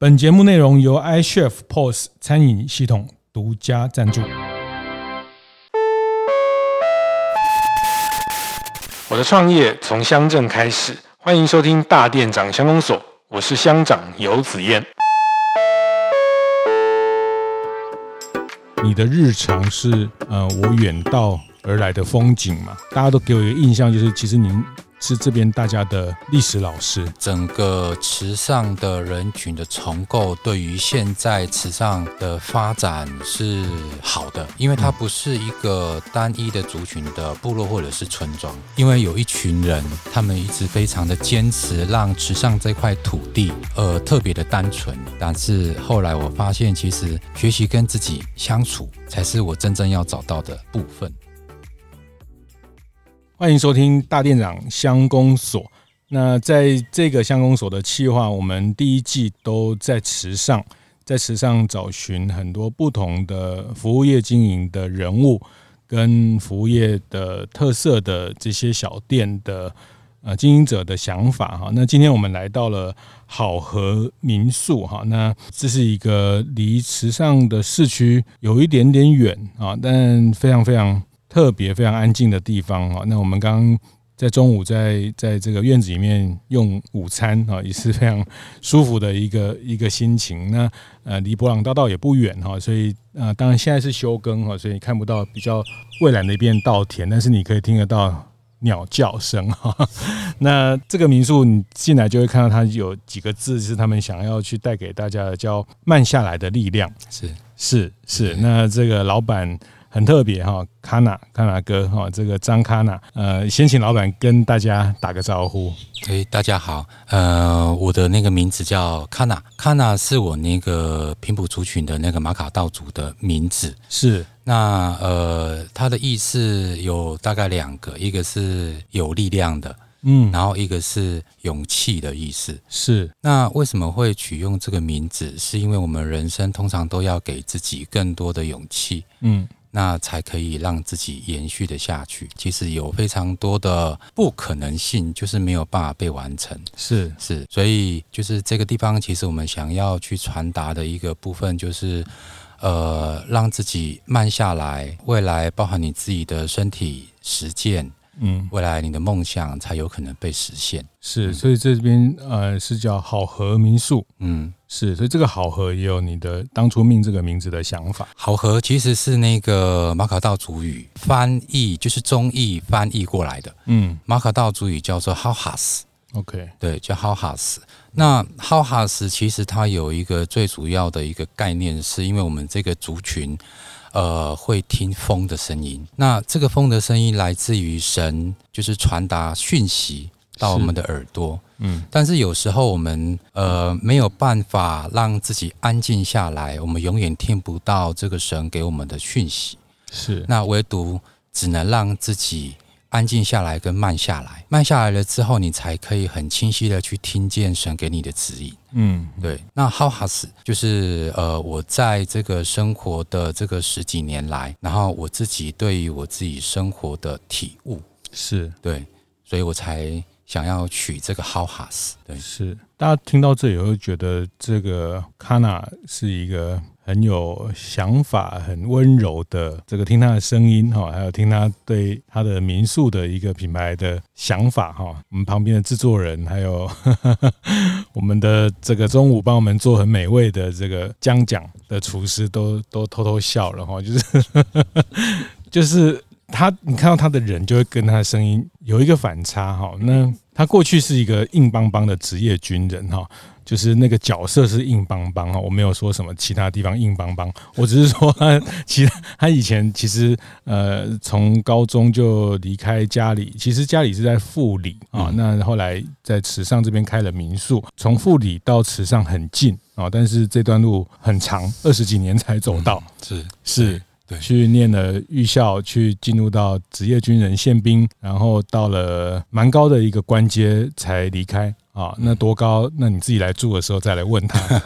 本节目内容由 iChef POS 餐饮系统独家赞助。我的创业从乡镇开始，欢迎收听大店长乡公所，我是乡长游子燕。你的日常是呃，我远道而来的风景嘛？大家都给我一个印象，就是其实您。是这边大家的历史老师。整个池上的人群的重构，对于现在池上的发展是好的，因为它不是一个单一的族群的部落或者是村庄，因为有一群人，他们一直非常的坚持，让池上这块土地呃特别的单纯。但是后来我发现，其实学习跟自己相处，才是我真正要找到的部分。欢迎收听大店长乡公所。那在这个乡公所的企划，我们第一季都在池上，在池上找寻很多不同的服务业经营的人物，跟服务业的特色的这些小店的呃经营者的想法哈。那今天我们来到了好和民宿哈，那这是一个离池上的市区有一点点远啊，但非常非常。特别非常安静的地方哈，那我们刚刚在中午在在这个院子里面用午餐哈，也是非常舒服的一个一个心情。那呃，离博朗大道也不远哈，所以呃，当然现在是休耕哈，所以你看不到比较蔚蓝的一片稻田，但是你可以听得到鸟叫声哈。那这个民宿你进来就会看到它有几个字是他们想要去带给大家的，叫慢下来的力量。是是是，那这个老板。很特别哈，卡纳卡纳哥哈，这个张卡纳，呃，先请老板跟大家打个招呼。哎，大家好，呃，我的那个名字叫卡纳，卡纳是我那个平埔族群的那个马卡道族的名字。是，那呃，它的意思有大概两个，一个是有力量的，嗯，然后一个是勇气的意思。是，那为什么会取用这个名字？是因为我们人生通常都要给自己更多的勇气，嗯。那才可以让自己延续的下去。其实有非常多的不可能性，就是没有办法被完成。是是，所以就是这个地方，其实我们想要去传达的一个部分，就是呃，让自己慢下来。未来包含你自己的身体实践，嗯，未来你的梦想才有可能被实现。是，所以这边呃是叫好和民宿，嗯。是，所以这个好和也有你的当初命这个名字的想法。好和其实是那个马卡道族语翻译，就是中译翻译过来的。嗯，马卡道族语叫做 Hauhas，OK，对，叫 Hawhas。那 Hawhas 其实它有一个最主要的一个概念，是因为我们这个族群，呃，会听风的声音。那这个风的声音来自于神，就是传达讯息到我们的耳朵。嗯，但是有时候我们呃没有办法让自己安静下来，我们永远听不到这个神给我们的讯息。是，那唯独只能让自己安静下来跟慢下来，慢下来了之后，你才可以很清晰的去听见神给你的指引。嗯，对。那 How has 就是呃我在这个生活的这个十几年来，然后我自己对于我自己生活的体悟，是对，所以我才。想要取这个 How has 对，是大家听到这里会觉得这个 Kana 是一个很有想法、很温柔的。这个听他的声音哈，还有听他对他的民宿的一个品牌的想法哈。我们旁边的制作人，还有 我们的这个中午帮我们做很美味的这个姜酱的厨师都都偷偷笑了哈，就是 就是。他，你看到他的人，就会跟他的声音有一个反差哈。那他过去是一个硬邦邦的职业军人哈，就是那个角色是硬邦邦哈。我没有说什么其他地方硬邦邦，我只是说他其他他以前其实呃从高中就离开家里，其实家里是在富里啊。那后来在池上这边开了民宿，从富里到池上很近啊，但是这段路很长，二十几年才走到。是是。对，去念了预校，去进入到职业军人宪兵，然后到了蛮高的一个官阶才离开啊。那多高？那你自己来住的时候再来问他。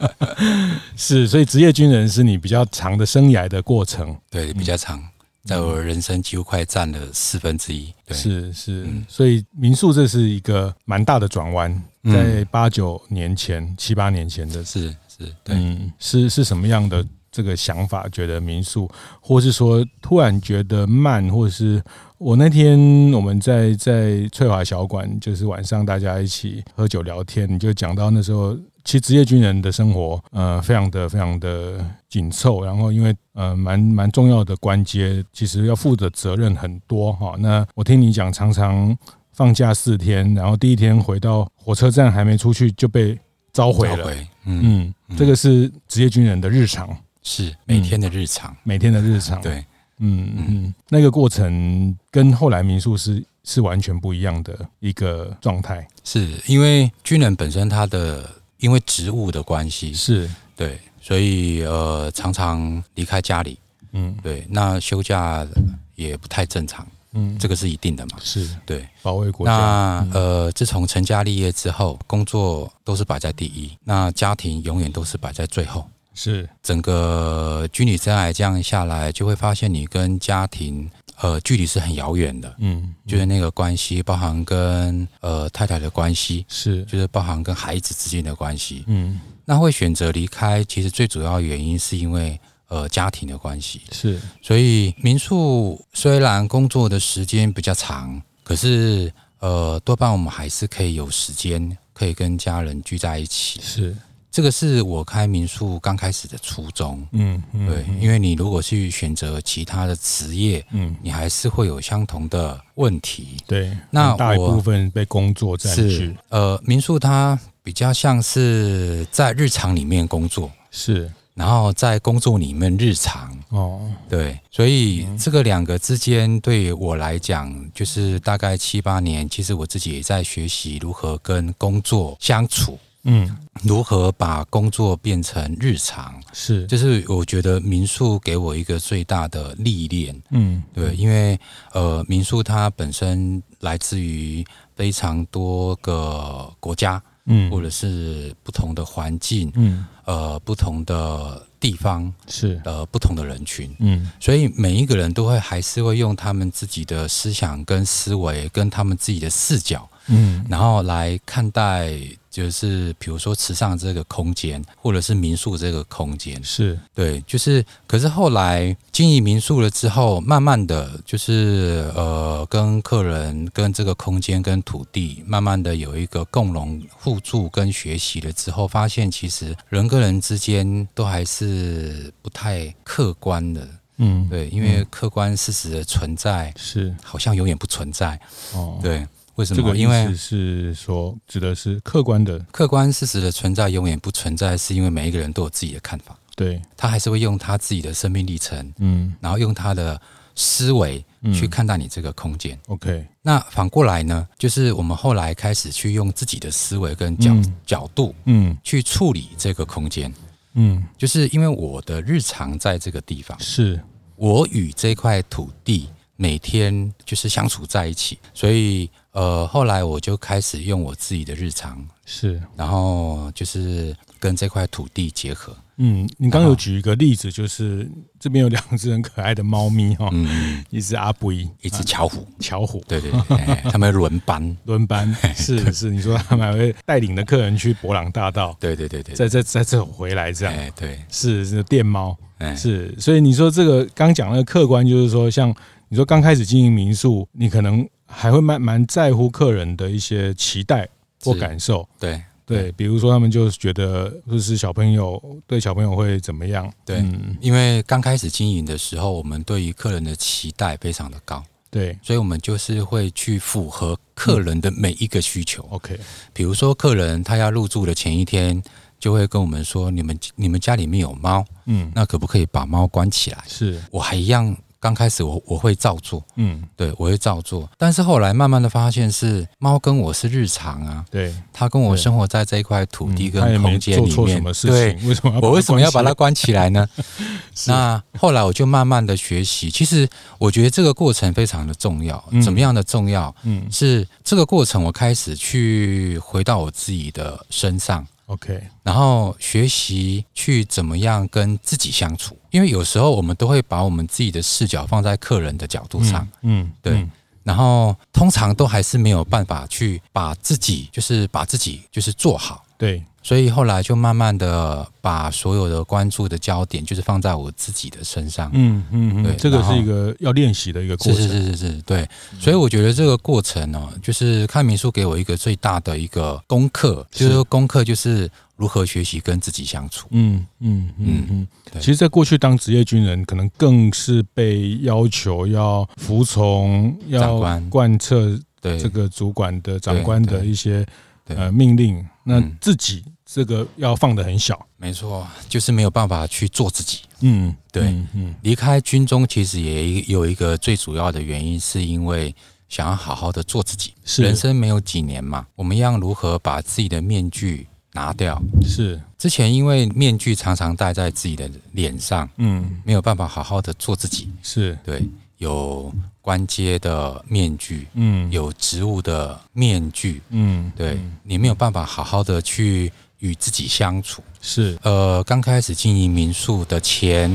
是，所以职业军人是你比较长的生涯的过程。对，比较长，在我人生几乎快占了四分之一。对，是是，所以民宿这是一个蛮大的转弯。在八九年前、嗯、七八年前的是是，对，嗯，是是什么样的这个想法？觉得民宿，或是说突然觉得慢，或者是我那天我们在在翠华小馆，就是晚上大家一起喝酒聊天，你就讲到那时候。其实职业军人的生活，呃，非常的非常的紧凑，然后因为呃，蛮蛮重要的关节，其实要负的责任很多哈。那我听你讲，常常放假四天，然后第一天回到火车站还没出去就被召回了。嗯，嗯，这个是职业军人的日常，是每天的日常，嗯、每天的日常。对，嗯嗯，那个过程跟后来民宿是是完全不一样的一个状态，是因为军人本身他的。因为职务的关系，是。对，所以呃，常常离开家里，嗯，对，那休假也不太正常，嗯，这个是一定的嘛，是。对，保卫国家。那呃，自从成家立业之后，工作都是摆在第一，那家庭永远都是摆在最后，是。整个军旅生涯这样下来，就会发现你跟家庭。呃，距离是很遥远的，嗯，嗯，就是那个关系，包含跟呃太太的关系，是，就是包含跟孩子之间的关系，嗯，那会选择离开，其实最主要原因是因为呃家庭的关系，是，所以民宿虽然工作的时间比较长，可是呃多半我们还是可以有时间可以跟家人聚在一起，是。这个是我开民宿刚开始的初衷，嗯，嗯，对，因为你如果去选择其他的职业，嗯，你还是会有相同的问题，对，那大一部分被工作占据，呃，民宿它比较像是在日常里面工作，是，然后在工作里面日常，哦，对，所以这个两个之间对我来讲，就是大概七八年，其实我自己也在学习如何跟工作相处。嗯，如何把工作变成日常？是，就是我觉得民宿给我一个最大的历练。嗯，对，因为呃，民宿它本身来自于非常多个国家，嗯，或者是不同的环境，嗯，呃，不同的地方，是。呃，不同的人群，嗯，所以每一个人都会还是会用他们自己的思想跟思维，跟他们自己的视角，嗯，然后来看待。就是比如说池上这个空间，或者是民宿这个空间，是。对，就是可是后来经营民宿了之后，慢慢的就是呃，跟客人、跟这个空间、跟土地，慢慢的有一个共荣互助跟学习了之后，发现其实人跟人之间都还是不太客观的，嗯，对，因为客观事实的存在是。好像永远不存在，哦，对。为什么？这个意思是说，指的是客观的客观事实的存在永远不存在，是因为每一个人都有自己的看法。对，他还是会用他自己的生命历程，嗯，然后用他的思维去看待你这个空间。OK，那反过来呢？就是我们后来开始去用自己的思维跟角角度，嗯，去处理这个空间。嗯，就是因为我的日常在这个地方，是我与这块土地每天就是相处在一起，所以。呃，后来我就开始用我自己的日常是，然后就是跟这块土地结合。嗯，你刚刚有举一个例子，就是这边有两只很可爱的猫咪哈，嗯，一只阿布，一只巧虎，巧虎，对对对，他们轮班，轮班 是是，你说他们还会带领的客人去博朗大道，对对对对，在在在这回来这样，对，是是电猫，是，所以你说这个刚讲那个客观，就是说像你说刚开始经营民宿，你可能。还会蛮蛮在乎客人的一些期待或感受，对对，比如说他们就是觉得就是小朋友对小朋友会怎么样？对，因为刚开始经营的时候，我们对于客人的期待非常的高，对，所以我们就是会去符合客人的每一个需求。OK，比如说客人他要入住的前一天，就会跟我们说：“你们你们家里面有猫，嗯，那可不可以把猫关起来？”是我还一样。刚开始我我会照做，嗯，对，我会照做，但是后来慢慢的发现是猫跟我是日常啊，对，它跟我生活在这一块土地跟空间里面，对，为什么我为什么要把它关起来呢？那后来我就慢慢的学习，其实我觉得这个过程非常的重要，怎么样的重要？嗯，是这个过程我开始去回到我自己的身上。OK，然后学习去怎么样跟自己相处，因为有时候我们都会把我们自己的视角放在客人的角度上，嗯，嗯对。然后通常都还是没有办法去把自己，就是把自己就是做好。对，所以后来就慢慢的把所有的关注的焦点，就是放在我自己的身上。嗯嗯嗯，对，这个是一个要练习的一个过程。是是是是是，对。所以我觉得这个过程呢，就是看民宿给我一个最大的一个功课，就是说功课就是如何学习跟自己相处。嗯嗯嗯嗯。其实，在过去当职业军人，可能更是被要求要服从、要贯彻对这个主管的长官的一些。呃，命令，那自己这个要放得很小，没错，就是没有办法去做自己。嗯，对，嗯，离开军中其实也有一个最主要的原因，是因为想要好好的做自己。是，人生没有几年嘛，我们要如何把自己的面具拿掉？是，之前因为面具常常戴在自己的脸上，嗯，没有办法好好的做自己。是对，有。官阶的面具，嗯，有植物的面具，嗯，对，你没有办法好好的去与自己相处，是，呃，刚开始经营民宿的前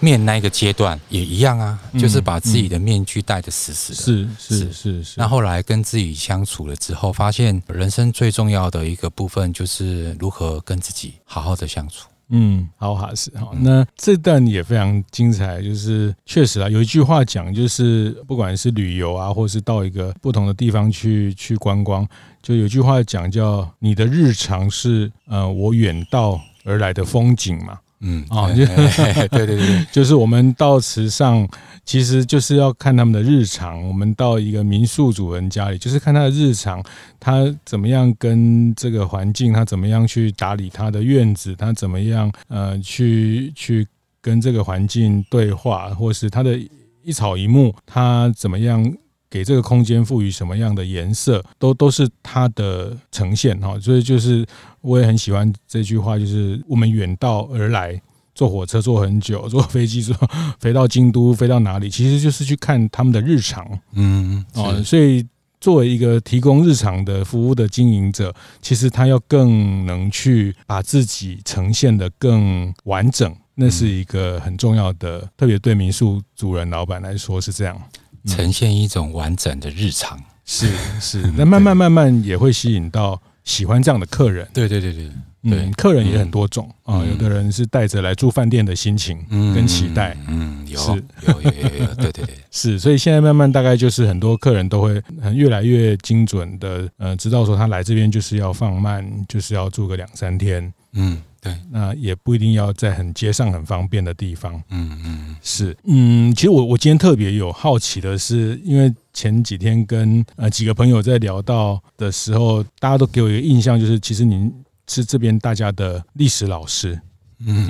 面那个阶段也一样啊，就是把自己的面具戴得死死的，是是是。是。那后来跟自己相处了之后，发现人生最重要的一个部分就是如何跟自己好好的相处。嗯，好哈是好，那这段也非常精彩，就是确实啊，有一句话讲，就是不管是旅游啊，或是到一个不同的地方去去观光，就有句话讲叫“你的日常是呃我远道而来的风景”嘛。嗯啊，就对对对，就是我们到池上，其实就是要看他们的日常。我们到一个民宿主人家里，就是看他的日常，他怎么样跟这个环境，他怎么样去打理他的院子，他怎么样呃去去跟这个环境对话，或是他的一草一木，他怎么样。给这个空间赋予什么样的颜色，都都是它的呈现哈。所以就是我也很喜欢这句话，就是我们远道而来，坐火车坐很久，坐飞机坐飞到京都，飞到哪里，其实就是去看他们的日常。嗯，哦，所以作为一个提供日常的服务的经营者，其实他要更能去把自己呈现的更完整，那是一个很重要的，特别对民宿主人老板来说是这样。呈现一种完整的日常，是是，那慢慢慢慢也会吸引到喜欢这样的客人。对对对对，嗯，客人也很多种啊，有的人是带着来住饭店的心情跟期待，嗯，有有有有有，对对对，是，所以现在慢慢大概就是很多客人都会很越来越精准的，呃，知道说他来这边就是要放慢，就是要住个两三天，嗯。对，那也不一定要在很街上很方便的地方。嗯嗯，是，嗯，其实我我今天特别有好奇的是，因为前几天跟呃几个朋友在聊到的时候，大家都给我一个印象，就是其实您是这边大家的历史老师。嗯，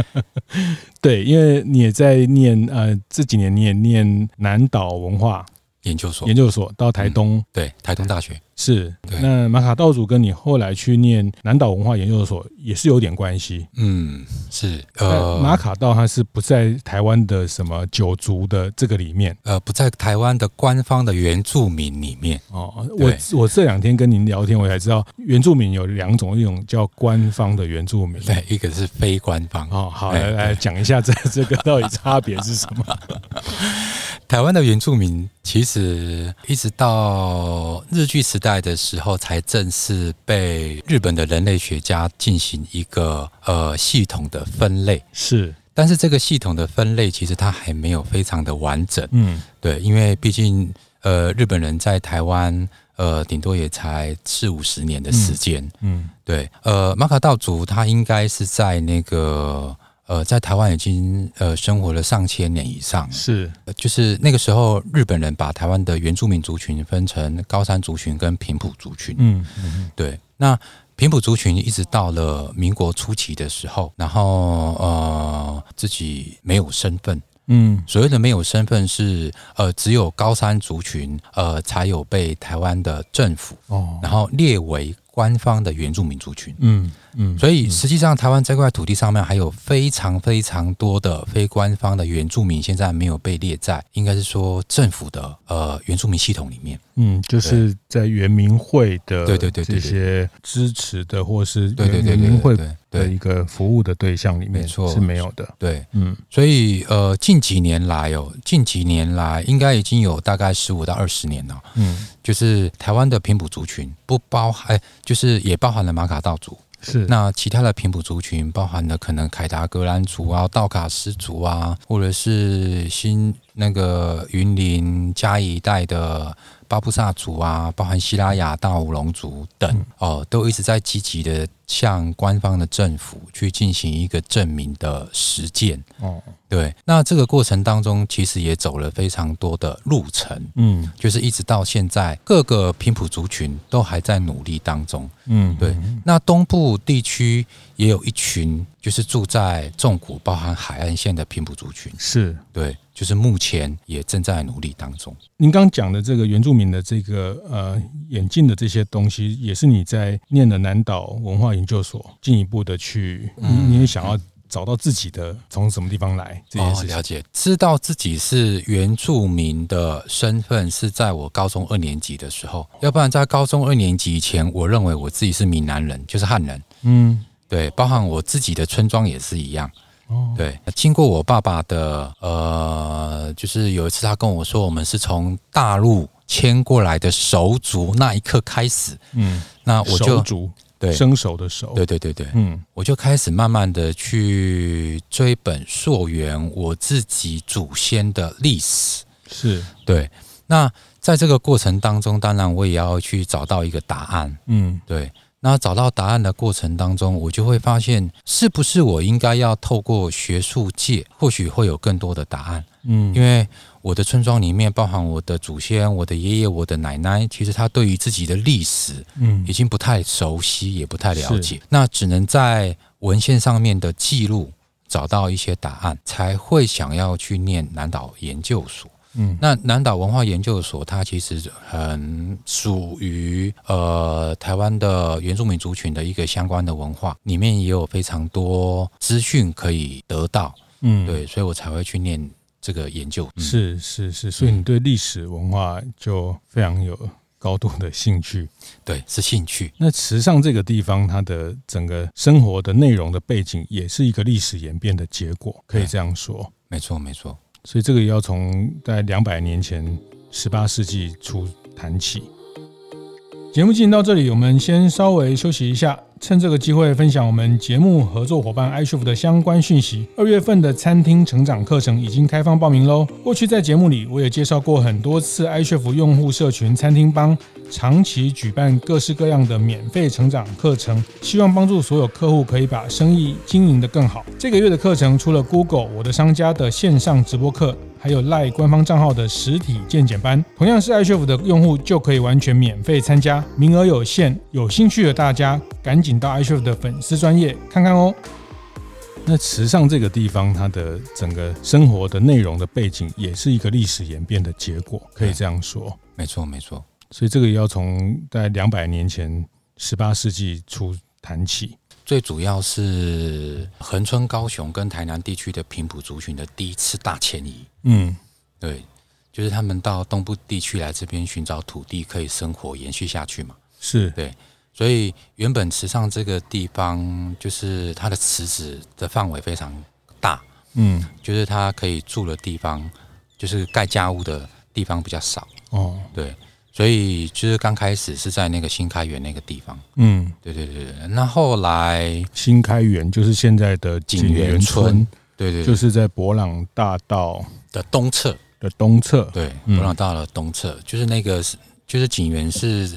对，因为你也在念呃这几年你也念南岛文化研究所，研究所到台东，对，台东大学。是，那马卡道主跟你后来去念南岛文化研究所也是有点关系。嗯，是。呃，马卡道它是不在台湾的什么九族的这个里面，呃，不在台湾的官方的原住民里面。哦，我我这两天跟您聊天，我才知道原住民有两种，一种叫官方的原住民，对，一个是非官方。哦，好，来来讲一下这 这个到底差别是什么？台湾的原住民其实一直到日据时代的时候，才正式被日本的人类学家进行一个呃系统的分类。是，但是这个系统的分类其实它还没有非常的完整。嗯，对，因为毕竟呃日本人在台湾呃顶多也才四五十年的时间。嗯，嗯对，呃马卡道族他应该是在那个。呃，在台湾已经呃生活了上千年以上，是，就是那个时候日本人把台湾的原住民族群分成高山族群跟平埔族群，嗯嗯，对，那平埔族群一直到了民国初期的时候，然后呃自己没有身份，嗯，所谓的没有身份是呃只有高山族群呃才有被台湾的政府哦，然后列为官方的原住民族群，嗯。嗯，所以实际上台湾这块土地上面还有非常非常多的非官方的原住民，现在没有被列在，应该是说政府的呃原住民系统里面。嗯，就是在原民会的对对对这些支持的或是原民会的一个服务的对象里面是没有的。对，嗯，所以呃近几年来哦，近几年来应该已经有大概十五到二十年了。嗯，就是台湾的平埔族群不包含，就是也包含了马卡道族。是，那其他的平埔族群包含了可能凯达格兰族啊、道卡斯族啊，或者是新那个云林嘉义一带的。巴布萨族啊，包含西拉雅大武龙族等哦、呃，都一直在积极的向官方的政府去进行一个证明的实践。哦，对，那这个过程当中，其实也走了非常多的路程。嗯，就是一直到现在，各个平埔族群都还在努力当中。嗯，对。那东部地区也有一群，就是住在纵谷，包含海岸线的平埔族群。是对。就是目前也正在努力当中。您刚讲的这个原住民的这个呃演进的这些东西，也是你在念的南岛文化研究所进一步的去，嗯、你也想要找到自己的从什么地方来这件事了解，知道自己是原住民的身份是在我高中二年级的时候，要不然在高中二年级以前，我认为我自己是闽南人，就是汉人。嗯，对，包含我自己的村庄也是一样。哦，对，经过我爸爸的呃，就是有一次他跟我说，我们是从大陆迁过来的手足，那一刻开始，嗯，那我就对。生手的手，对对对对，嗯，我就开始慢慢的去追本溯源，我自己祖先的历史，是。对。那在这个过程当中，当然我也要去找到一个答案，嗯，对。那找到答案的过程当中，我就会发现，是不是我应该要透过学术界，或许会有更多的答案。嗯，因为我的村庄里面，包含我的祖先、我的爷爷、我的奶奶，其实他对于自己的历史，嗯，已经不太熟悉，也不太了解。那只能在文献上面的记录找到一些答案，才会想要去念南岛研究所。嗯，那南岛文化研究所，它其实很属于呃台湾的原住民族群的一个相关的文化，里面也有非常多资讯可以得到。嗯，对，所以我才会去念这个研究。嗯、是是是，所以你对历史文化就非常有高度的兴趣。对，是兴趣。那池上这个地方，它的整个生活的内容的背景，也是一个历史演变的结果，可以这样说。没错，没错。所以这个要从在两百年前，十八世纪初谈起。节目进行到这里，我们先稍微休息一下。趁这个机会分享我们节目合作伙伴 iChef 的相关讯息。二月份的餐厅成长课程已经开放报名喽。过去在节目里我也介绍过很多次 iChef 用户社群餐厅帮长期举办各式各样的免费成长课程，希望帮助所有客户可以把生意经营得更好。这个月的课程除了 Google 我的商家的线上直播课。还有赖官方账号的实体健检班，同样是 iChef 的用户就可以完全免费参加，名额有限，有兴趣的大家赶紧到 iChef 的粉丝专业看看哦。那池上这个地方，它的整个生活的内容的背景，也是一个历史演变的结果，可以这样说。没错，没错。所以这个也要从在两百年前，十八世纪初谈起。最主要是恒春、高雄跟台南地区的平埔族群的第一次大迁移。嗯，对，就是他们到东部地区来这边寻找土地可以生活延续下去嘛。是对，所以原本池上这个地方，就是它的池子的范围非常大。嗯，就是它可以住的地方，就是盖家屋的地方比较少。哦，对。所以就是刚开始是在那个新开元那个地方，嗯，对对对对。那后来新开元就是现在的景园村，对对，就是在博朗大道的东侧。的东侧，对，博朗大道的东侧，就是那个是就是景园是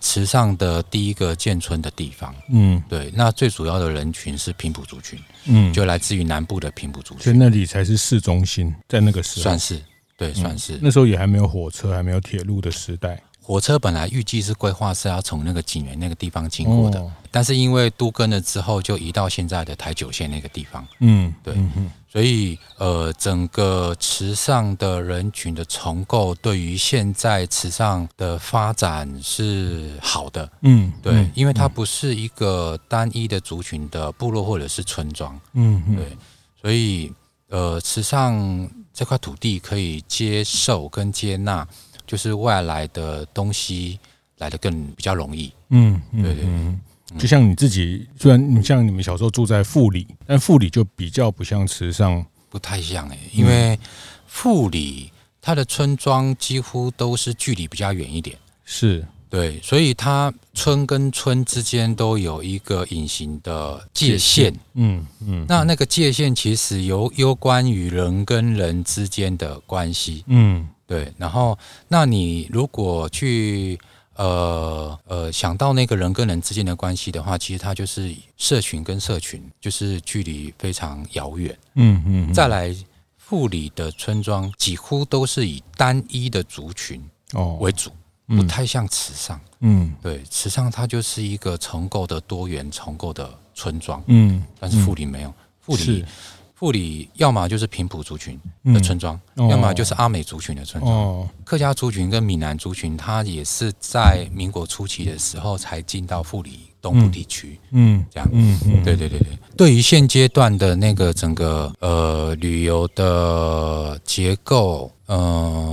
池上的第一个建村的地方，嗯，对。那最主要的人群是平埔族群，嗯，就来自于南部的平埔族群，所以那里才是市中心，在那个时候。算是。对，算是、嗯、那时候也还没有火车，还没有铁路的时代。火车本来预计是规划是要从那个景园那个地方经过的，哦、但是因为都更了之后，就移到现在的台九线那个地方。嗯，对，嗯、所以呃，整个池上的人群的重构，对于现在池上的发展是好的。嗯，对，嗯、因为它不是一个单一的族群的部落或者是村庄。嗯，对，所以呃，池上这块土地可以接受跟接纳。就是外来的东西来的更比较容易，嗯，对对，嗯，就像你自己，虽然你像你们小时候住在富里，但富里就比较不像池上，不太像哎，因为富里它的村庄几乎都是距离比较远一点，是对，所以它村跟村之间都有一个隐形的界限，嗯嗯，那那个界限其实有有关于人跟人之间的关系，嗯。对，然后，那你如果去呃呃想到那个人跟人之间的关系的话，其实它就是社群跟社群，就是距离非常遥远。嗯嗯。再来，富里的村庄几乎都是以单一的族群哦为主，不太像池上。嗯，对，池上它就是一个重构的多元重构的村庄。嗯，但是富里没有，富里。富里要么就是平埔族群的村庄，嗯哦、要么就是阿美族群的村庄。哦、客家族群跟闽南族群，它也是在民国初期的时候才进到富里东部地区。嗯，这样。嗯嗯，对对对对。对于现阶段的那个整个呃旅游的结构，呃，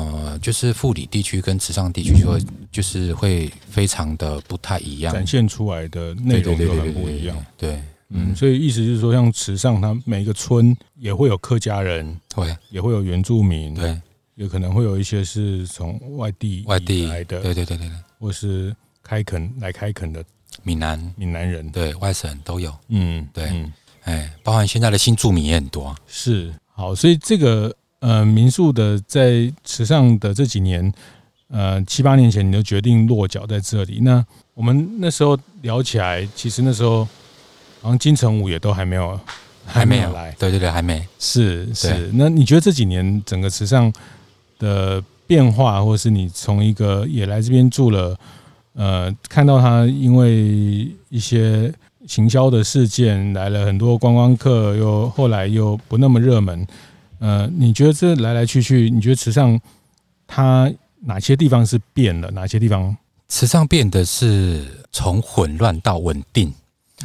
就是富里地区跟池上地区就会就是会非常的不太一样，展现出来的内容就很不一样。对。嗯，所以意思就是说，像池上，它每个村也会有客家人，对，也会有原住民，对，有可能会有一些是从外地外地来的，对对对对，或是开垦来开垦的闽南闽南人，对，外省都有，嗯，对，嗯，哎，包含现在的新住民也很多，是，好，所以这个呃民宿的在池上的这几年，呃七八年前你就决定落脚在这里，那我们那时候聊起来，其实那时候。好像金城武也都还没有，还没有来。对对对，还没。是是。那你觉得这几年整个池上的变化，或是你从一个也来这边住了，呃，看到他因为一些行销的事件来了很多观光客，又后来又不那么热门。呃，你觉得这来来去去，你觉得池上它哪些地方是变了？哪些地方？池上变的是从混乱到稳定。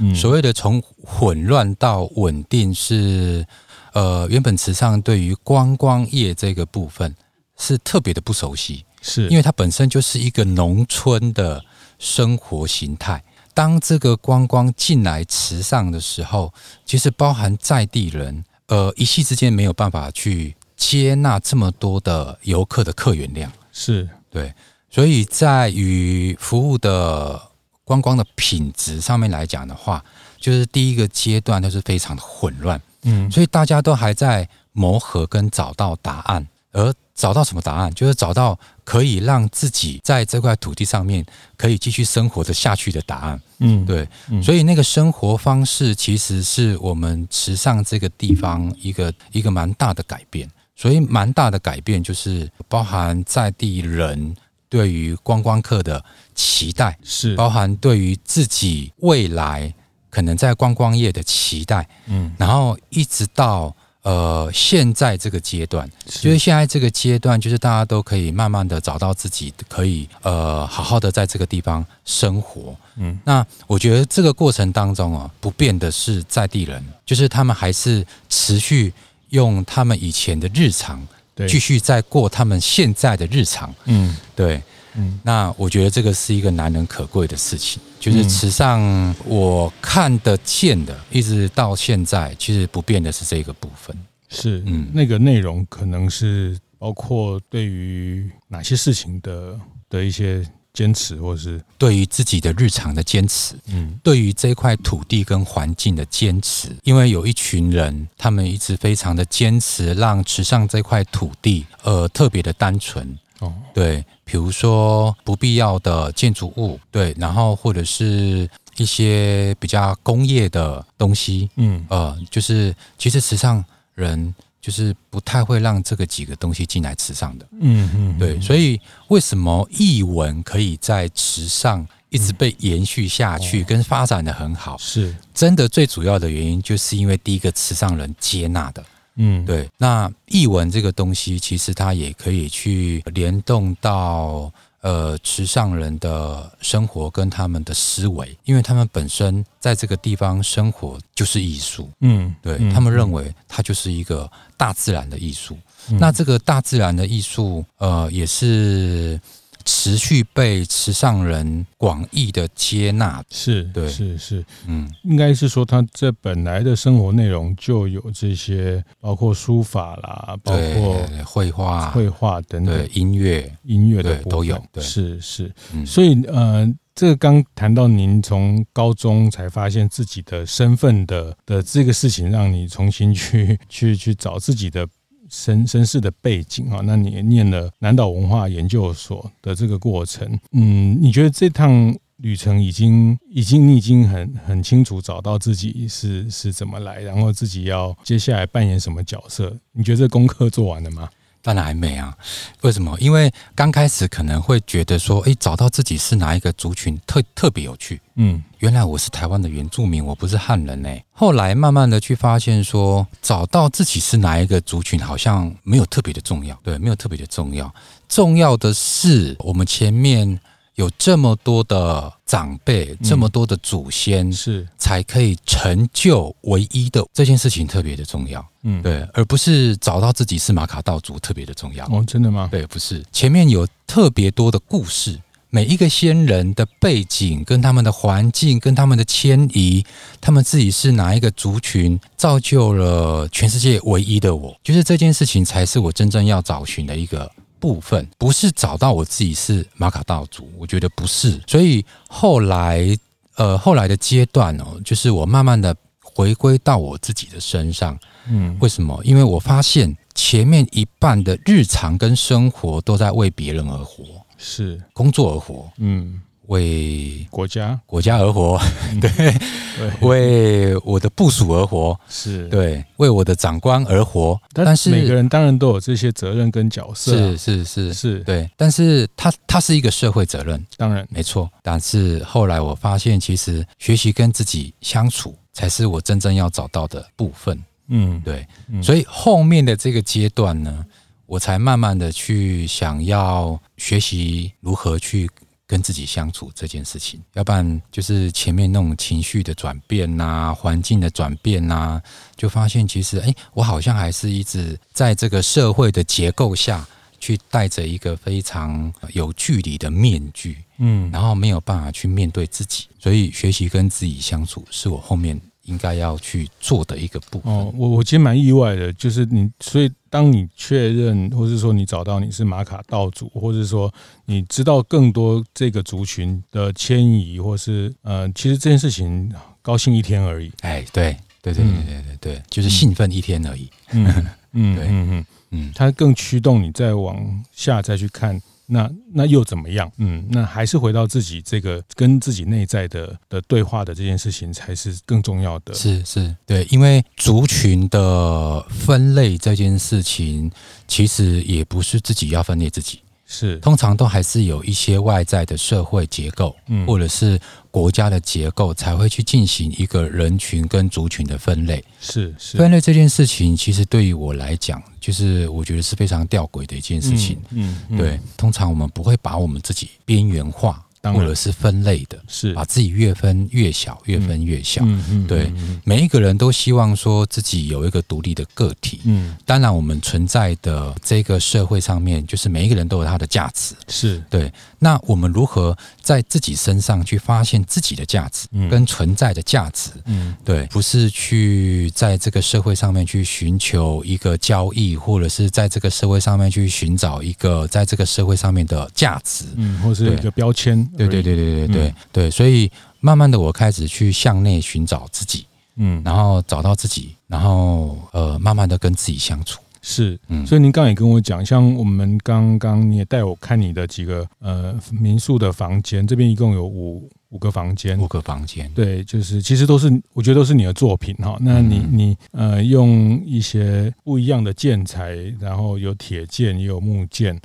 嗯所谓的从混乱到稳定是，呃，原本池上对于观光业这个部分是特别的不熟悉，是因为它本身就是一个农村的生活形态。当这个观光进来池上的时候，其实包含在地人，呃，一夕之间没有办法去接纳这么多的游客的客源量，是。对，所以在与服务的。观光的品质上面来讲的话，就是第一个阶段都是非常的混乱，嗯，所以大家都还在磨合跟找到答案，而找到什么答案，就是找到可以让自己在这块土地上面可以继续生活的下去的答案，嗯，对，所以那个生活方式其实是我们池上这个地方一个一个蛮大的改变，所以蛮大的改变就是包含在地人。对于观光客的期待是。包含对于自己未来可能在观光业的期待，嗯，然后一直到呃现在这个阶段，就是现在这个阶段，就是大家都可以慢慢的找到自己可以呃好好的在这个地方生活，嗯，那我觉得这个过程当中啊，不变的是在地人，就是他们还是持续用他们以前的日常。继续在过他们现在的日常，嗯，对，嗯，那我觉得这个是一个难能可贵的事情，就是池上我看得见的，一直到现在，其实不变的是这个部分，是，嗯，那个内容可能是包括对于哪些事情的的一些。坚持，或是对于自己的日常的坚持，嗯，对于这块土地跟环境的坚持，因为有一群人，他们一直非常的坚持，让池上这块土地，呃，特别的单纯，哦，对，比如说不必要的建筑物，对，然后或者是一些比较工业的东西，嗯，呃，就是其实时尚人就是不太会让这个几个东西进来池上的。嗯嗯，对，所以为什么译文可以在时尚一直被延续下去，跟发展的很好？是真的最主要的原因，就是因为第一个池上人接纳的。嗯，对。那艺文这个东西，其实它也可以去联动到。呃，池上人的生活跟他们的思维，因为他们本身在这个地方生活就是艺术，嗯，对，他们认为它就是一个大自然的艺术。嗯，那这个大自然的艺术，呃，也是。持续被池上人广义的接纳，是对，是是，嗯，应该是说他这本来的生活内容就有这些，包括书法啦，包括绘画、绘画等等，音乐、音乐的都有，对。是是，所以呃，这个刚谈到您从高中才发现自己的身份的的这个事情，让你重新去去去找自己的。身身世的背景啊，那你也念了南岛文化研究所的这个过程，嗯，你觉得这趟旅程已经已经你已经很很清楚找到自己是是怎么来，然后自己要接下来扮演什么角色？你觉得这功课做完了吗？当然还没啊，为什么？因为刚开始可能会觉得说，哎，找到自己是哪一个族群特特别有趣。嗯，原来我是台湾的原住民，我不是汉人呢。后来慢慢的去发现说，找到自己是哪一个族群，好像没有特别的重要。对，没有特别的重要。重要的是我们前面。有这么多的长辈，这么多的祖先，嗯、是才可以成就唯一的这件事情，特别的重要。嗯，对，而不是找到自己是马卡道族特别的重要。哦，真的吗？对，不是。前面有特别多的故事，每一个先人的背景，跟他们的环境，跟他们的迁移，他们自己是哪一个族群，造就了全世界唯一的我。就是这件事情，才是我真正要找寻的一个。部分不是找到我自己是马卡道族，我觉得不是，所以后来呃后来的阶段哦，就是我慢慢的回归到我自己的身上，嗯，为什么？因为我发现前面一半的日常跟生活都在为别人而活，是。工作而活，嗯。为国家国家而活，对，对，为我的部署而活，是对，为我的长官而活。但是每个人当然都有这些责任跟角色，是是是是，对。但是他他是一个社会责任，当然没错。但是后来我发现，其实学习跟自己相处，才是我真正要找到的部分。嗯，对。所以后面的这个阶段呢，我才慢慢的去想要学习如何去。跟自己相处这件事情，要不然就是前面那种情绪的转变呐、啊，环境的转变呐、啊，就发现其实，哎，我好像还是一直在这个社会的结构下去戴着一个非常有距离的面具，嗯，然后没有办法去面对自己，所以学习跟自己相处是我后面应该要去做的一个部分。哦，我我其实蛮意外的，就是你，所以。当你确认，或是说你找到你是马卡道主，或者说你知道更多这个族群的迁移，或是呃，其实这件事情高兴一天而已。哎，对，对对对对对对，嗯、就是兴奋一天而已。嗯嗯 嗯嗯，它更驱动你再往下再去看。那那又怎么样？嗯，那还是回到自己这个跟自己内在的的对话的这件事情才是更重要的。是是，对，因为族群的分类这件事情，其实也不是自己要分类自己。是，通常都还是有一些外在的社会结构，嗯，或者是国家的结构，才会去进行一个人群跟族群的分类。是是，分类这件事情，其实对于我来讲，就是我觉得是非常吊诡的一件事情。嗯，嗯，对，通常我们不会把我们自己边缘化。或者是分类的，是把自己越分越小，越分越小。嗯嗯，对，每一个人都希望说自己有一个独立的个体。嗯，当然，我们存在的这个社会上面，就是每一个人都有他的价值。是对。那我们如何在自己身上去发现自己的价值跟存在的价值？嗯，对，不是去在这个社会上面去寻求一个交易，或者是在这个社会上面去寻找一个在这个社会上面的价值，嗯，或是一个标签。对对对对对对、嗯、对，所以慢慢的我开始去向内寻找自己，嗯，然后找到自己，然后呃，慢慢的跟自己相处。是，嗯，所以您刚刚也跟我讲，像我们刚刚你也带我看你的几个呃民宿的房间，这边一共有五五个房间，五个房间，对，就是其实都是我觉得都是你的作品哈。那你你呃用一些不一样的建材，然后有铁件也有木件，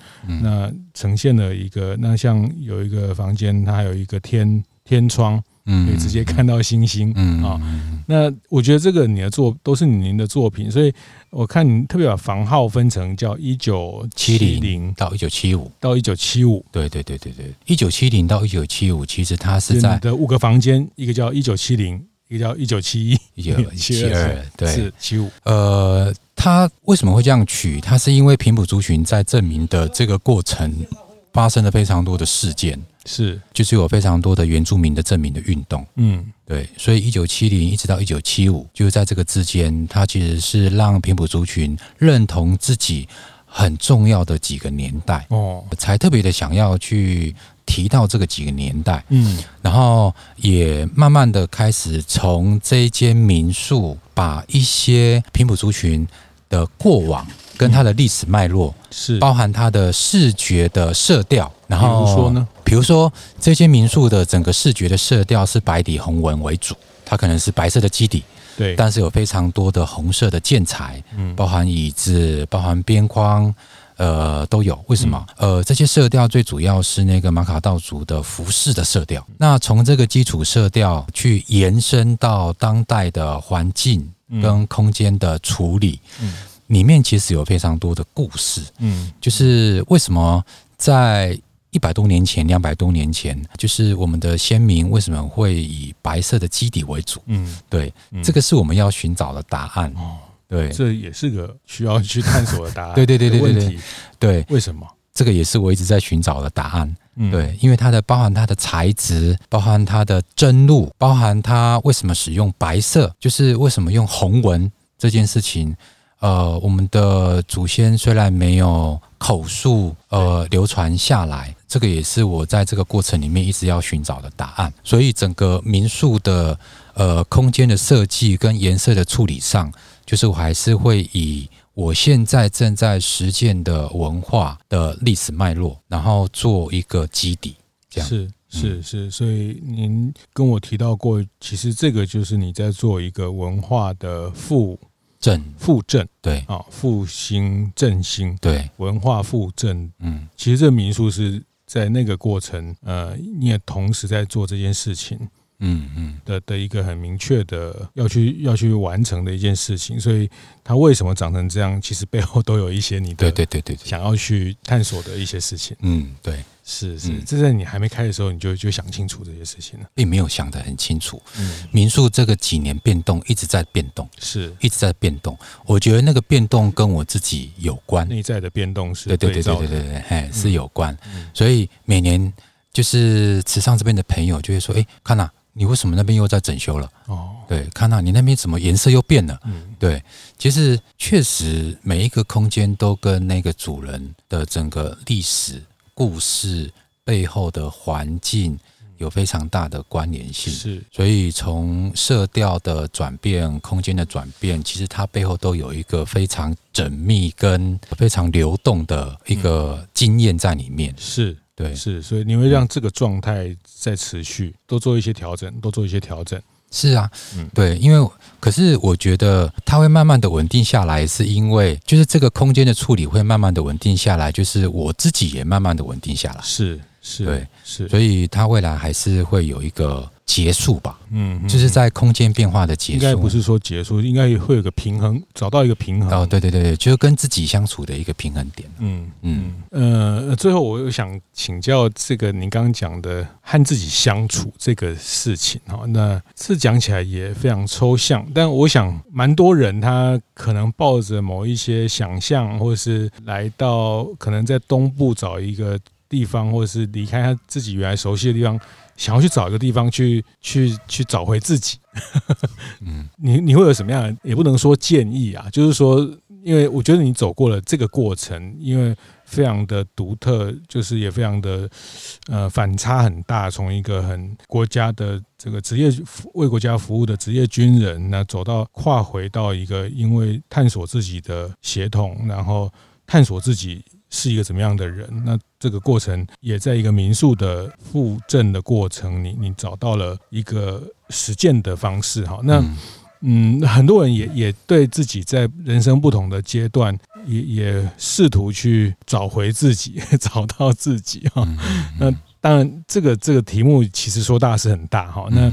那呈现了一个，那像有一个房间，它还有一个天天窗。嗯，可以直接看到星星，嗯啊，那我觉得这个你的作都是您的作品，所以我看你特别把房号分成叫一九七零到一九七五到一九七五，对对对对对，一九七零到一九七五，其实它是在的五个房间，一个叫一九七零，一个叫一九七一，一九七二，对，是七五。呃，它为什么会这样取？它是因为平埔族群在证明的这个过程发生了非常多的事件。是，就是有非常多的原住民的证明的运动，嗯，对，所以一九七零一直到一九七五，就是在这个之间，它其实是让平埔族群认同自己很重要的几个年代。哦，才特别的想要去提到这个几个年代，嗯，然后也慢慢的开始从这一间民宿把一些平埔族群的过往。跟它的历史脉络是。包含它的视觉的色调，然后比如说呢，比如说这间民宿的整个视觉的色调是白底红纹为主，它可能是白色的基底，对，但是有非常多的红色的建材，嗯，包含椅子，包含边框，呃，都有。为什么？呃，这些色调最主要是那个马卡道族的服饰的色调。那从这个基础色调去延伸到当代的环境跟空间的处理，嗯。里面其实有非常多的故事，嗯，就是为什么在一百多年前、两百多年前，就是我们的先民为什么会以白色的基底为主？嗯，对，这个是我们要寻找的答案。哦，对，这也是个需要去探索的答 案。对对对对对对，对，为什么？这个也是我一直在寻找的答案。嗯，对，因为它的包含它的材质，包含它的真露，包含它为什么使用白色，就是为什么用红纹这件事情。呃，我们的祖先虽然没有口述，呃，流传下来，这个也是我在这个过程里面一直要寻找的答案。所以，整个民宿的呃空间的设计跟颜色的处理上，就是我还是会以我现在正在实践的文化的历史脉络，然后做一个基底。这样是是是，所以您跟我提到过，其实这个就是你在做一个文化的复。振复振，对。啊，复兴振兴，对。文化复振，嗯，其实这民宿是在那个过程，呃，你也同时在做这件事情，嗯嗯。的的一个很明确的要去要去完成的一件事情，所以它为什么长成这样，其实背后都有一些你的对对对对想要去探索的一些事情，嗯，对。是是，这在你还没开的时候，你就就想清楚这些事情了，并没有想得很清楚。嗯，民宿这个几年变动一直在变动，是。一直在变动。我觉得那个变动跟我自己有关，内在的变动是对对对对对对对，哎，是有关。所以每年就是池上这边的朋友就会说：“哎，康娜，你为什么那边又在整修了？”哦，对，看到，你那边怎么颜色又变了？嗯，对，其实确实每一个空间都跟那个主人的整个历史。故事背后的环境有非常大的关联性，是，所以从色调的转变、空间的转变，其实它背后都有一个非常缜密跟非常流动的一个经验在里面。是对，是，所以你会让这个状态在持续，多做一些调整，多做一些调整。是啊，嗯，对，因为可是我觉得它会慢慢的稳定下来，是因为就是这个空间的处理会慢慢的稳定下来，就是我自己也慢慢的稳定下来。是是，对是，所以它未来还是会有一个。结束吧，嗯，就是在空间变化的结束，应该不是说结束，应该会有个平衡，找到一个平衡。哦，对对对对，就是跟自己相处的一个平衡点。嗯嗯呃，最后我又想请教这个您刚刚讲的和自己相处这个事情哈，那这讲起来也非常抽象，但我想蛮多人他可能抱着某一些想象，或是来到可能在东部找一个地方，或者是离开他自己原来熟悉的地方。想要去找一个地方去去去找回自己，嗯，你你会有什么样的？也不能说建议啊，就是说因为我觉得你走过了这个过程，因为非常的独特，就是也非常的呃反差很大，从一个很国家的这个职业为国家服务的职业军人，那走到跨回到一个因为探索自己的血统，然后探索自己是一个怎么样的人，那这个过程也在一个民宿的复振的过程，你你找到了一个实践的方式，哈，那。嗯，很多人也也对自己在人生不同的阶段也，也也试图去找回自己，找到自己哈。那当然，这个这个题目其实说大是很大哈。那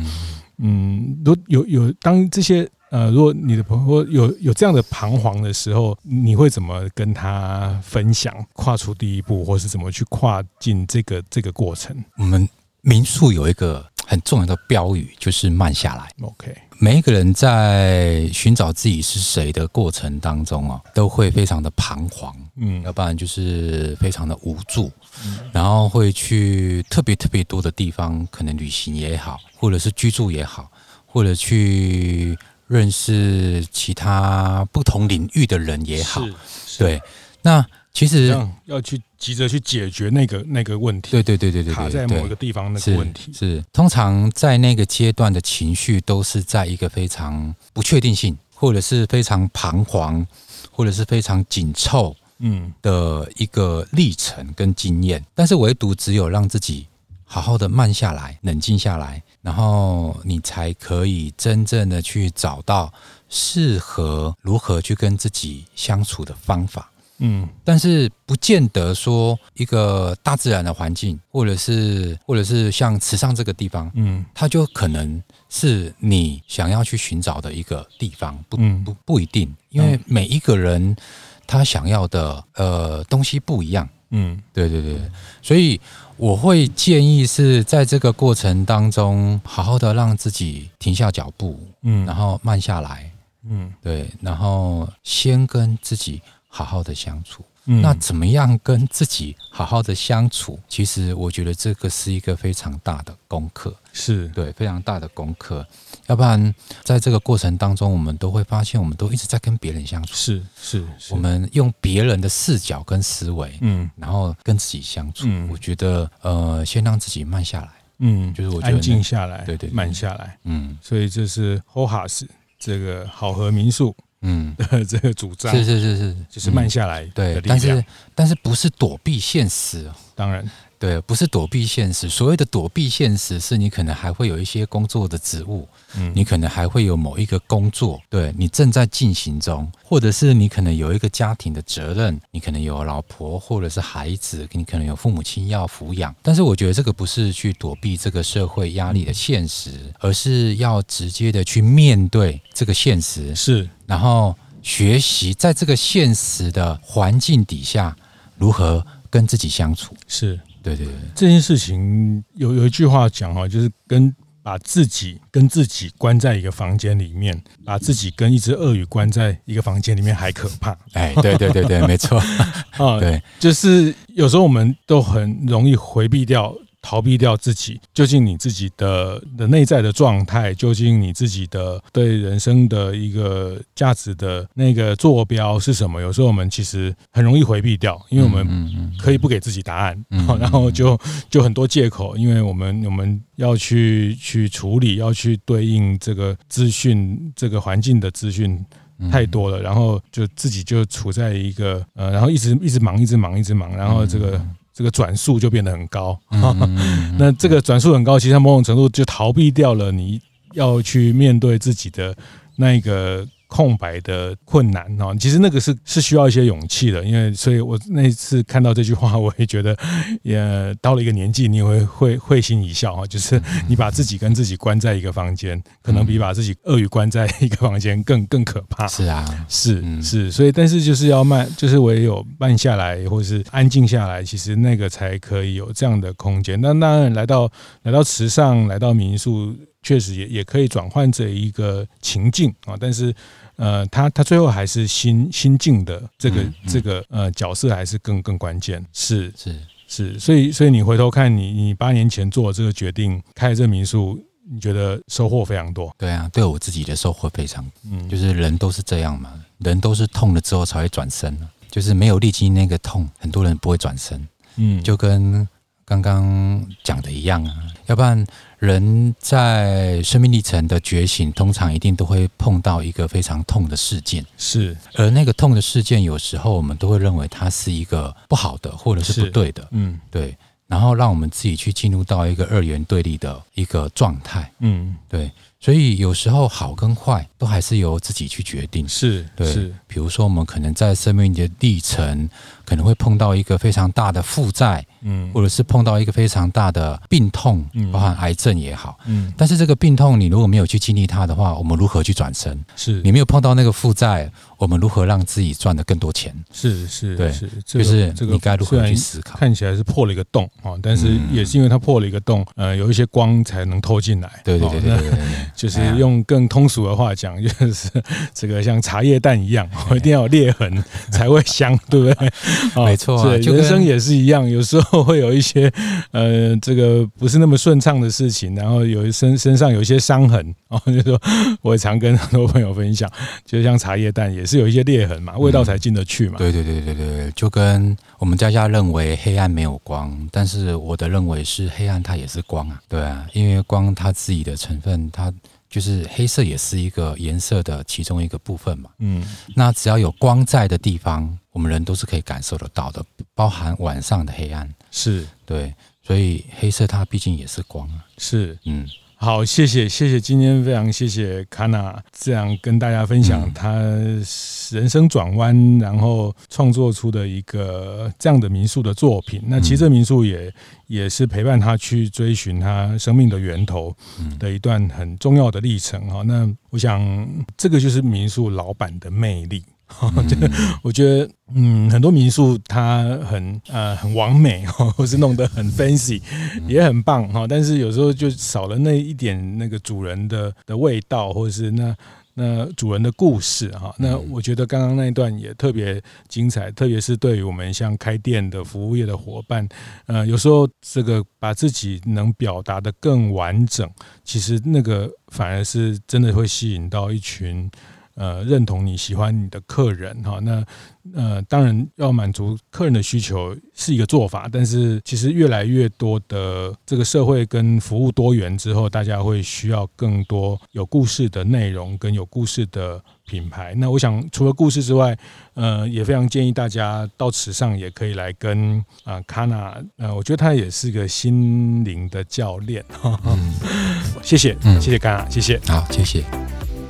嗯，如有有当这些呃，如果你的朋友有有这样的彷徨的时候，你会怎么跟他分享跨出第一步，或是怎么去跨进这个这个过程？我们民宿有一个。很重要的标语就是慢下来。OK，每一个人在寻找自己是谁的过程当中啊，都会非常的彷徨，嗯，要不然就是非常的无助，嗯，然后会去特别特别多的地方，可能旅行也好，或者是居住也好，或者去认识其他不同领域的人也好，对，那。其实要去急着去解决那个那个问题，对对对对对，卡在某一个地方那个问题是，是通常在那个阶段的情绪都是在一个非常不确定性，或者是非常彷徨，或者是非常紧凑，嗯的一个历程跟经验。但是唯独只有让自己好好的慢下来，冷静下来，然后你才可以真正的去找到适合如何去跟自己相处的方法。嗯，但是不见得说一个大自然的环境，或者是或者是像池上这个地方，嗯，它就可能是你想要去寻找的一个地方，不不不一定，因为每一个人他想要的呃东西不一样，嗯，对对对，所以我会建议是在这个过程当中，好好的让自己停下脚步，嗯，然后慢下来，嗯，对，然后先跟自己。好好的相处，嗯，那怎么样跟自己好好的相处？其实我觉得这个是一个非常大的功课，是对非常大的功课。要不然，在这个过程当中，我们都会发现，我们都一直在跟别人相处，是是，我们用别人的视角跟思维，嗯，然后跟自己相处。嗯，我觉得，呃，先让自己慢下来，嗯，就是我觉得安静下来，对对，慢下来，嗯，所以这是 HOHAS 这个好和民宿。嗯，这个主张是是是是，就是慢下来，对，但是但是不是躲避现实？当然。对，不是躲避现实。所谓的躲避现实，是你可能还会有一些工作的职务，嗯，你可能还会有某一个工作，对你正在进行中，或者是你可能有一个家庭的责任，你可能有老婆或者是孩子，你可能有父母亲要抚养。但是我觉得这个不是去躲避这个社会压力的现实，而是要直接的去面对这个现实，是，然后学习在这个现实的环境底下如何跟自己相处，是。对对对，这件事情有有一句话讲哈，就是跟把自己跟自己关在一个房间里面，把自己跟一只鳄鱼关在一个房间里面还可怕。哎，对对对对，没错啊，对，就是有时候我们都很容易回避掉。逃避掉自己，究竟你自己的的内在的状态，究竟你自己的对人生的一个价值的那个坐标是什么？有时候我们其实很容易回避掉，因为我们可以不给自己答案，然后就就很多借口，因为我们我们要去去处理，要去对应这个资讯，这个环境的资讯太多了，然后就自己就处在一个呃，然后一直一直忙，一直忙，一直忙，然后这个。这个转速就变得很高，那这个转速很高，其实它某种程度就逃避掉了你要去面对自己的那个。空白的困难哦，其实那个是是需要一些勇气的，因为所以我那次看到这句话，我也觉得 也到了一个年纪，你也会会会心一笑啊，就是你把自己跟自己关在一个房间，可能比把自己鳄鱼关在一个房间 更更可怕。是啊，是是，所以但是就是要慢，就是我也有慢下来，或者是安静下来，其实那个才可以有这样的空间。那当然来到来到池上，来到民宿，确实也也可以转换这一个情境啊，但是。呃，他他最后还是心心境的这个这个呃角色还是更更关键，是。是。是，所以所以你回头看你你八年前做这个决定开这民宿，你觉得收获非常多？对啊，对我自己的收获非常，嗯，就是人都是这样嘛，人都是痛了之后才会转身，就是没有历经那个痛，很多人不会转身，嗯，就跟刚刚讲的一样啊，要不然。人在生命历程的觉醒，通常一定都会碰到一个非常痛的事件，是。而那个痛的事件，有时候我们都会认为它是一个不好的，或者是不对的，嗯，对。然后让我们自己去进入到一个二元对立的一个状态，嗯，对。所以有时候好跟坏都还是由自己去决定，是，对。是。比如说，我们可能在生命的历程，可能会碰到一个非常大的负债。嗯，或者是碰到一个非常大的病痛，嗯，包含癌症也好，嗯，但是这个病痛你如果没有去经历它的话，我们如何去转身？是你没有碰到那个负债，我们如何让自己赚的更多钱？是是，对，是，就是这个你该如何去思考？看起来是破了一个洞啊，但是也是因为它破了一个洞，呃，有一些光才能透进来。对对对对对，就是用更通俗的话讲，就是这个像茶叶蛋一样，一定要有裂痕才会香，对不对？没错，人生也是一样，有时候会有一些。呃，这个不是那么顺畅的事情，然后有身身上有一些伤痕，然后 就说我也常跟很多朋友分享，就像茶叶蛋也是有一些裂痕嘛，味道才进得去嘛。对对对对对，就跟我们家家认为黑暗没有光，但是我的认为是黑暗它也是光啊，对啊，因为光它自己的成分，它就是黑色也是一个颜色的其中一个部分嘛。嗯，那只要有光在的地方，我们人都是可以感受得到的，包含晚上的黑暗。是对，所以黑色它毕竟也是光啊。是，嗯，好，谢谢，谢谢，今天非常谢谢 Kana 这样跟大家分享他人生转弯，然后创作出的一个这样的民宿的作品。那其实这民宿也也是陪伴他去追寻他生命的源头的一段很重要的历程哈。那我想这个就是民宿老板的魅力。这个我觉得，嗯，很多民宿它很呃很完美，或是弄得很 fancy，也很棒哈。但是有时候就少了那一点那个主人的的味道，或者是那那主人的故事哈。那我觉得刚刚那一段也特别精彩，特别是对于我们像开店的服务业的伙伴，呃，有时候这个把自己能表达的更完整，其实那个反而是真的会吸引到一群。呃，认同你喜欢你的客人哈，那呃，当然要满足客人的需求是一个做法，但是其实越来越多的这个社会跟服务多元之后，大家会需要更多有故事的内容跟有故事的品牌。那我想除了故事之外，呃，也非常建议大家到池上也可以来跟啊 Kana，呃，我觉得他也是个心灵的教练谢谢，嗯，谢谢 Kana，谢谢，好，谢谢。